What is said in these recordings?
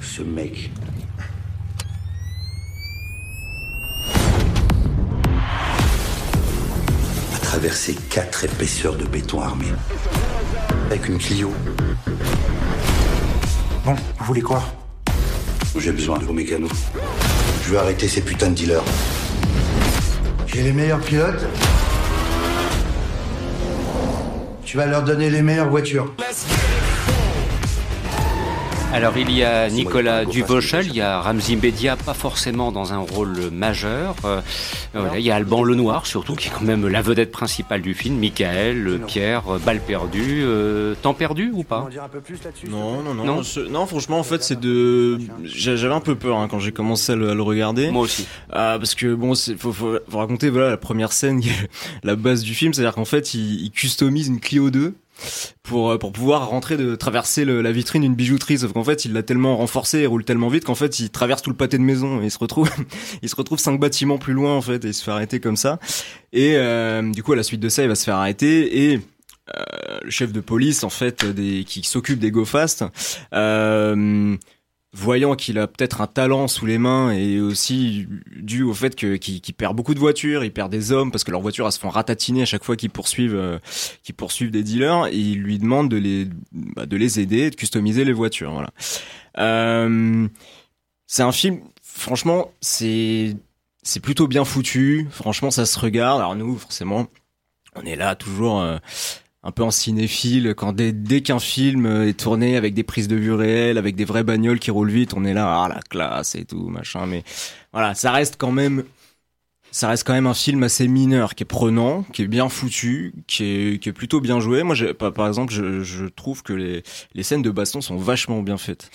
Ce mec. a traversé quatre épaisseurs de béton armé. Avec une Clio. Bon, vous voulez quoi? J'ai besoin de vos mécanos. Je veux arrêter ces putains de dealers. J'ai les meilleurs pilotes. Tu vas leur donner les meilleures voitures. Alors il y a Nicolas Duvauchel, il y a Ramzi Bedia, pas forcément dans un rôle majeur. Euh, voilà, il y a Alban Lenoir surtout, qui est quand même la vedette principale du film. Michael, Pierre, euh, Balle perdue. Euh, temps perdu ou pas Non, non, non. Non. Ce- non, franchement, en fait, c'est de. j'a- J'avais un peu peur hein, quand j'ai commencé à le, à le regarder. Moi aussi. Ah, parce que bon, c'est faut, faut, faut raconter voilà la première scène, la base du film, c'est-à-dire qu'en fait, il, il customise une Clio 2 pour euh, pour pouvoir rentrer de traverser le- la vitrine d'une bijouterie. Sauf qu'en fait, il l'a tellement renforcé, il roule tellement vite qu'en fait, il traverse tout le pâté de maison et il se retrouve il se retrouve cinq bâtiments plus loin en fait et il se fait arrêter comme ça. Et euh, du coup, à la suite de ça, il va se faire arrêter et euh, le chef de police en fait des qui s'occupe des go fast euh, voyant qu'il a peut-être un talent sous les mains et aussi dû au fait que qu'il perd beaucoup de voitures, il perd des hommes parce que leurs voitures elles se font ratatiner à chaque fois qu'ils poursuivent euh, qu'ils poursuivent des dealers et il lui demande de les bah, de les aider, de customiser les voitures. Voilà. Euh, c'est un film, franchement, c'est c'est plutôt bien foutu. Franchement, ça se regarde. Alors nous, forcément, on est là toujours. euh, un peu en cinéphile, quand dès, dès qu'un film est tourné avec des prises de vue réelles, avec des vraies bagnoles qui roulent vite, on est là, ah la classe et tout, machin. Mais voilà, ça reste quand même, ça reste quand même un film assez mineur, qui est prenant, qui est bien foutu, qui est, qui est plutôt bien joué. Moi, par exemple, je, je trouve que les, les scènes de baston sont vachement bien faites.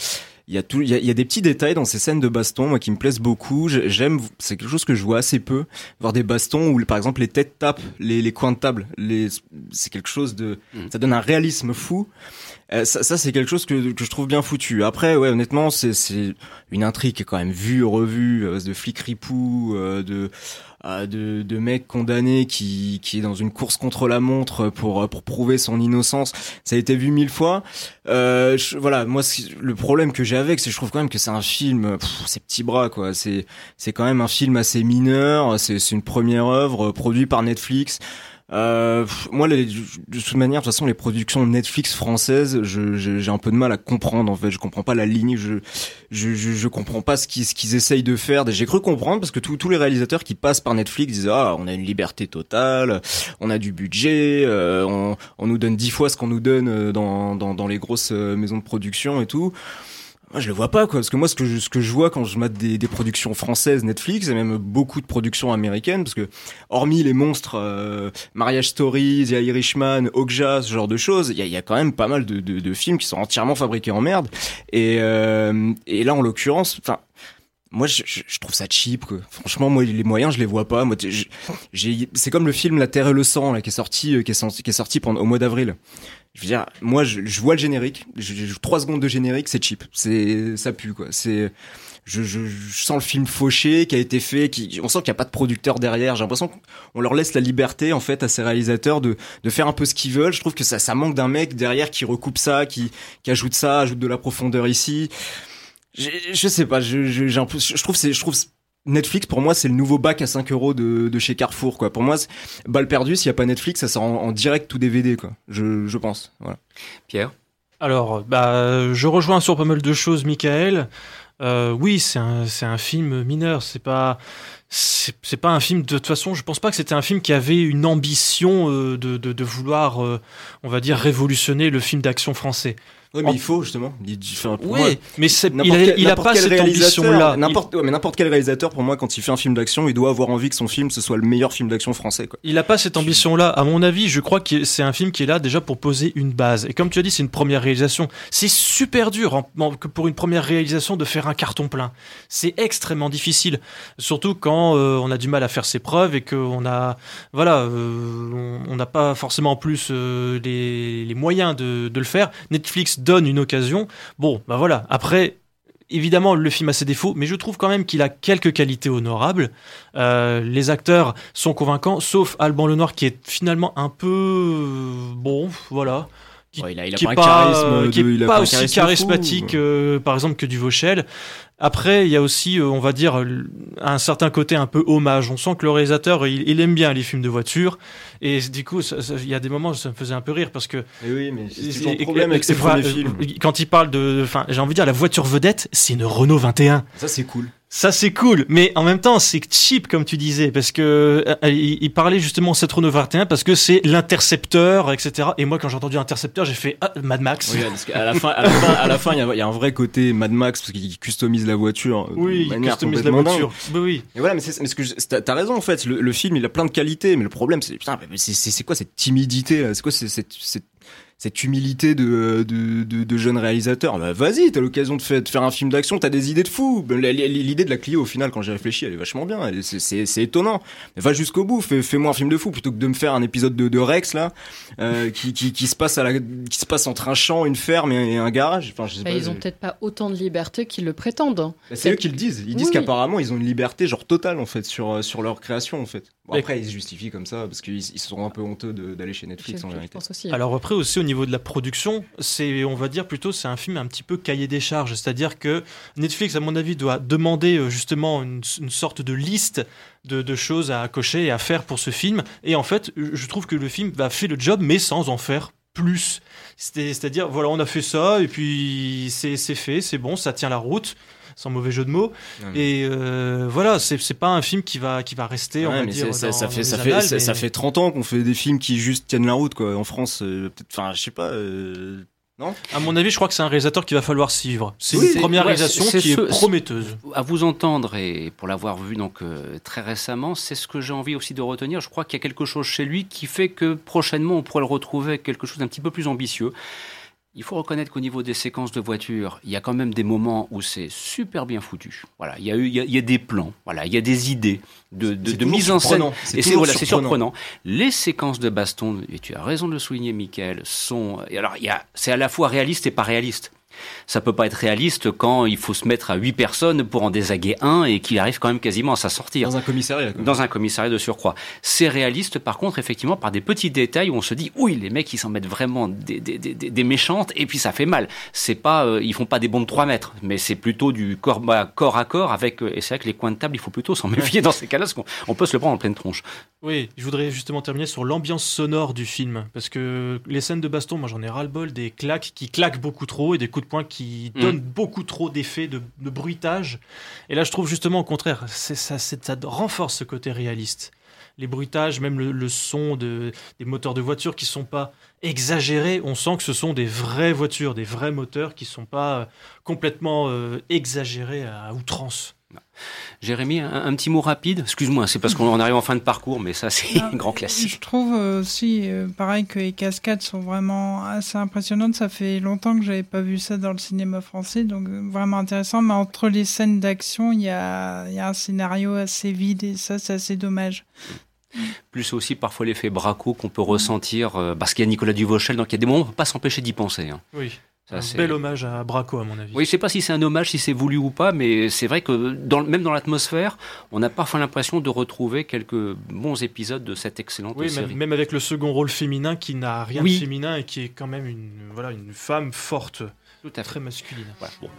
Il y a tout, il y a, il y a des petits détails dans ces scènes de baston, moi, qui me plaisent beaucoup. J'ai- J'aime, c'est quelque chose que je vois assez peu, voir des bastons où, par exemple, les têtes tapent les, les coins de table. Les, c'est quelque chose de, Mhm. ça donne un réalisme fou. Euh, ça, ça c'est quelque chose que, que je trouve bien foutu. Après, ouais, honnêtement, c'est, c'est une intrigue qui est quand même vue, revue, euh, de flics ripoux, euh, de, de, de mecs condamnés qui, qui est dans une course contre la montre pour, pour prouver son innocence. Ça a été vu mille fois. Euh, voilà, moi, le problème que j'ai avec, c'est que je trouve quand même que c'est un film, c'est petits bras, quoi. C'est, c'est quand même un film assez mineur. C'est, c'est une première œuvre euh, produite par Netflix. Euh, moi, de toute manière, de toute façon, les productions Netflix françaises, j'ai un peu de mal à comprendre. En fait, je comprends pas la ligne. Je, je, je, je comprends pas ce qu'ils, qu'ils essayent de faire. J'ai cru comprendre parce que tous tous les réalisateurs qui passent par Netflix disent ah, on a une liberté totale, on a du budget, euh, on, on nous donne dix fois ce qu'on nous donne euh, dans, dans, dans les grosses euh, maisons de production et tout. Moi, je le vois pas, quoi. Parce que moi, ce que je, ce que je vois quand je mate des, des productions françaises Netflix, et même beaucoup de productions américaines, parce que, hormis les monstres, euh, Marriage Story, The Irishman, Okja, ce genre de choses, il y a, y a quand même pas mal de, de, de films qui sont entièrement fabriqués en merde. Et, euh, et là, en l'occurrence, enfin, moi, je, je, trouve ça cheap, quoi. Franchement, moi, les moyens, je les vois pas. Moi, j'ai, c'est comme le film La Terre et le Sang, là, qui est sorti, euh, qui est sorti, qui est sorti pendant, au mois d'avril. Je veux dire, moi, je, je vois le générique. Je- trois secondes de générique, c'est cheap. C'est, ça pue, quoi. C'est, je, je, je sens le film fauché qui a été fait, qui, on sent qu'il n'y a pas de producteur derrière. J'ai l'impression qu'on leur laisse la liberté, en fait, à ces réalisateurs de, de faire un peu ce qu'ils veulent. Je trouve que ça, ça manque d'un mec derrière qui recoupe ça, qui, qui ajoute ça, ajoute de la profondeur ici. Je, je sais pas, je, je, j'ai un peu, je trouve, c'est, je trouve, Netflix pour moi c'est le nouveau bac à 5 euros de, de chez Carrefour quoi. Pour moi, balle perdue s'il y a pas Netflix, ça sort en, en direct ou DVD quoi. Je, je pense. Voilà. Pierre? Alors, bah, je rejoins sur pas mal de choses, Michael. Euh, oui, c'est un, c'est un film mineur. C'est pas, c'est pas un film. De toute façon, je pense pas que c'était un film qui avait une ambition euh, de, de, de vouloir, euh, on va dire, révolutionner le film d'action français. Ouais, mais En- il faut justement. Il, enfin, pour Oui, moi, mais il a, quel- il a n'importe pas cette ambition-là. N'importe, ouais, mais n'importe quel réalisateur pour moi quand il fait un film d'action, il doit avoir envie que son film ce soit le meilleur film d'action français quoi. Il n'a pas cette ambition-là. À mon avis, je crois que c'est un film qui est là déjà pour poser une base. Et comme tu as dit, c'est une première réalisation. C'est super dur en- en- pour une première réalisation de faire un carton plein. C'est extrêmement difficile, surtout quand euh, on a du mal à faire ses preuves et qu'on a, voilà, euh, on n'a pas forcément en plus euh, les, les moyens de, de le faire. Netflix donne une occasion. Bon, bah voilà. Après. Évidemment, le film a ses défauts, mais je trouve quand même qu'il a quelques qualités honorables. Les acteurs sont convaincants, sauf Alban Lenoir qui est finalement un peu bon, voilà, qui, Ouais, qui pas un charisme qui est de- pas aussi charismatique, euh, par exemple, que du Vauchel. Après, il y a aussi, euh, on va dire, un certain côté un peu hommage. On sent que le réalisateur, il, il aime bien les films de voiture. Et du coup, ça- ça- il y a des moments où ça me faisait un peu rire parce que Et oui, mais c'est le problème avec ces vrai, premiers films. euh, Quand il parle de, enfin, j'ai envie de dire, la voiture vedette, c'est une Renault 21. Ça, c'est cool. Ça c'est cool, mais en même temps c'est cheap comme tu disais, parce que euh, il, il parlait justement de cette Renault 21 parce que c'est l'intercepteur, etc. Et moi quand j'ai entendu intercepteur, j'ai fait ah, Mad Max. Oui, parce qu'à la fin, à la fin, à la fin, il y a- il y, a un vrai côté Mad Max parce qu'il customise la voiture. euh, Oui, de il customise la voiture. Bah oui. Et voilà, mais c'est mais ce que t'as raison en fait. Le, le film, il a plein de qualités, mais le problème, c'est putain, c'est quoi cette timidité C'est quoi c'est- cette, cette cette humilité de de, de, de jeune réalisateur Bah vas-y, t'as l'occasion de, faire- de faire un film d'action, t'as des idées de fou. La- L'idée de la Clio, au final, quand j'y réfléchis, elle est vachement bien. C'est- étonnant. Va jusqu'au bout. Fais- Fais-moi un film de fou plutôt que de me faire un épisode de, de Rex là, euh, qui, qui qui se passe à la qui se passe entre un champ, une ferme et, un garage. Enfin, je sais Bah, pas. ils ont peut-être pas autant de liberté qu'ils le prétendent. bah, C'est eux qui le disent. Ils disent Oui, qu'apparemment ils ont une liberté genre totale en fait sur euh, sur leur création en fait. Bon, après ils se justifient comme ça parce qu'ils ils sont un peu honteux d'aller chez Je, Netflix en vérité. Alors après aussi au niveau de la production, c'est on va dire plutôt c'est un film un petit peu cahier des charges, c'est-à-dire que Netflix à mon avis doit demander euh, justement une, une sorte de liste de, de choses à cocher et à faire pour ce film. Et en fait, je trouve que le film va faire le job mais sans en faire plus. C'est- C'est-à-dire voilà on a fait ça et puis c'est fait, c'est bon, ça tient la route. Sans mauvais jeu de mots. Mais- Et euh, voilà, c'est pas un film qui va, qui va rester, on Ouais, va mais dire. ça, dans- ça dans fait ça fait ça, fait 30 ans qu'on fait des films qui juste tiennent la route quoi en France euh, peut-être enfin je sais pas euh, non? À mon avis, je crois que c'est un réalisateur qu'il va falloir suivre. C'est Oui, une première ouais, réalisation qui est prometteuse. À vous entendre et pour l'avoir vu donc euh, très récemment, c'est ce que j'ai envie aussi de retenir. Je crois qu'il y a quelque chose chez lui qui fait que prochainement on pourrait le retrouver avec quelque chose d'un petit peu plus ambitieux. Il faut reconnaître qu'au niveau des séquences de voiture, il y a quand même des moments où c'est super bien foutu. Voilà, il y a eu, il y a, il y a des plans, voilà, il y a des idées de, de, mise en scène. Et c'est voilà, surprenant. surprenant. Les séquences de baston, et tu as raison de le souligner, Michael, sont. Et alors, il y a, c'est à la fois réaliste et pas réaliste. Ça peut pas être réaliste quand il faut se mettre à huit personnes pour en désaguer un et qu'il arrive quand même quasiment à s'en sortir. dans un commissariat. Dans un commissariat de surcroît. C'est réaliste, par contre, effectivement, par des petits détails où on se dit, oui, les mecs, ils s'en mettent vraiment des, des, des, des méchantes, et puis ça fait mal. C'est pas, euh, ils font pas des bonds de 3 mètres, mais c'est plutôt du corps, bah, corps à corps avec, euh, et c'est vrai que les coins de table, il faut plutôt s'en méfier dans ces cas-là, parce qu'on on peut se le prendre en pleine tronche. Oui, je voudrais justement terminer sur l'ambiance sonore du film. Parce que les scènes de baston, moi j'en ai ras-le-bol des claques qui claquent beaucoup trop et des coups de poing qui Mm. donnent beaucoup trop d'effets de, de bruitage. Et là, je trouve justement au contraire, ça, renforce ce côté réaliste. Les bruitages, même le, le son de, des moteurs de voiture qui sont pas exagérés, on sent que ce sont des vraies voitures, des vrais moteurs qui sont pas euh, complètement euh, exagérés à outrance. Jérémy, un, un petit mot rapide? Excuse-moi, c'est parce qu'on en arrive en fin de parcours, mais ça, c'est un grand Je classique. trouve euh, aussi, euh, pareil, que les cascades sont vraiment assez impressionnantes. Ça fait longtemps que j'avais pas vu ça dans le cinéma français, donc euh, vraiment intéressant. Mais entre les scènes d'action, il y a, il y a un scénario assez vide et ça, c'est assez dommage. Plus aussi parfois l'effet braco qu'on peut ressentir, euh, parce qu'il y a Nicolas Duvauchel, donc il y a des moments où on ne peut pas s'empêcher d'y penser. hein. Oui, Ça, un bel hommage à Braco à mon avis. Oui, je sais pas si c'est un hommage, si c'est voulu ou pas, mais c'est vrai que dans, même dans l'atmosphère, on a parfois l'impression de retrouver quelques bons épisodes de cette excellente Oui, série. même, même avec le second rôle féminin qui n'a rien Oui. de féminin et qui est quand même une, voilà, une femme forte, Tout à fait. très masculine. Voilà. Bon.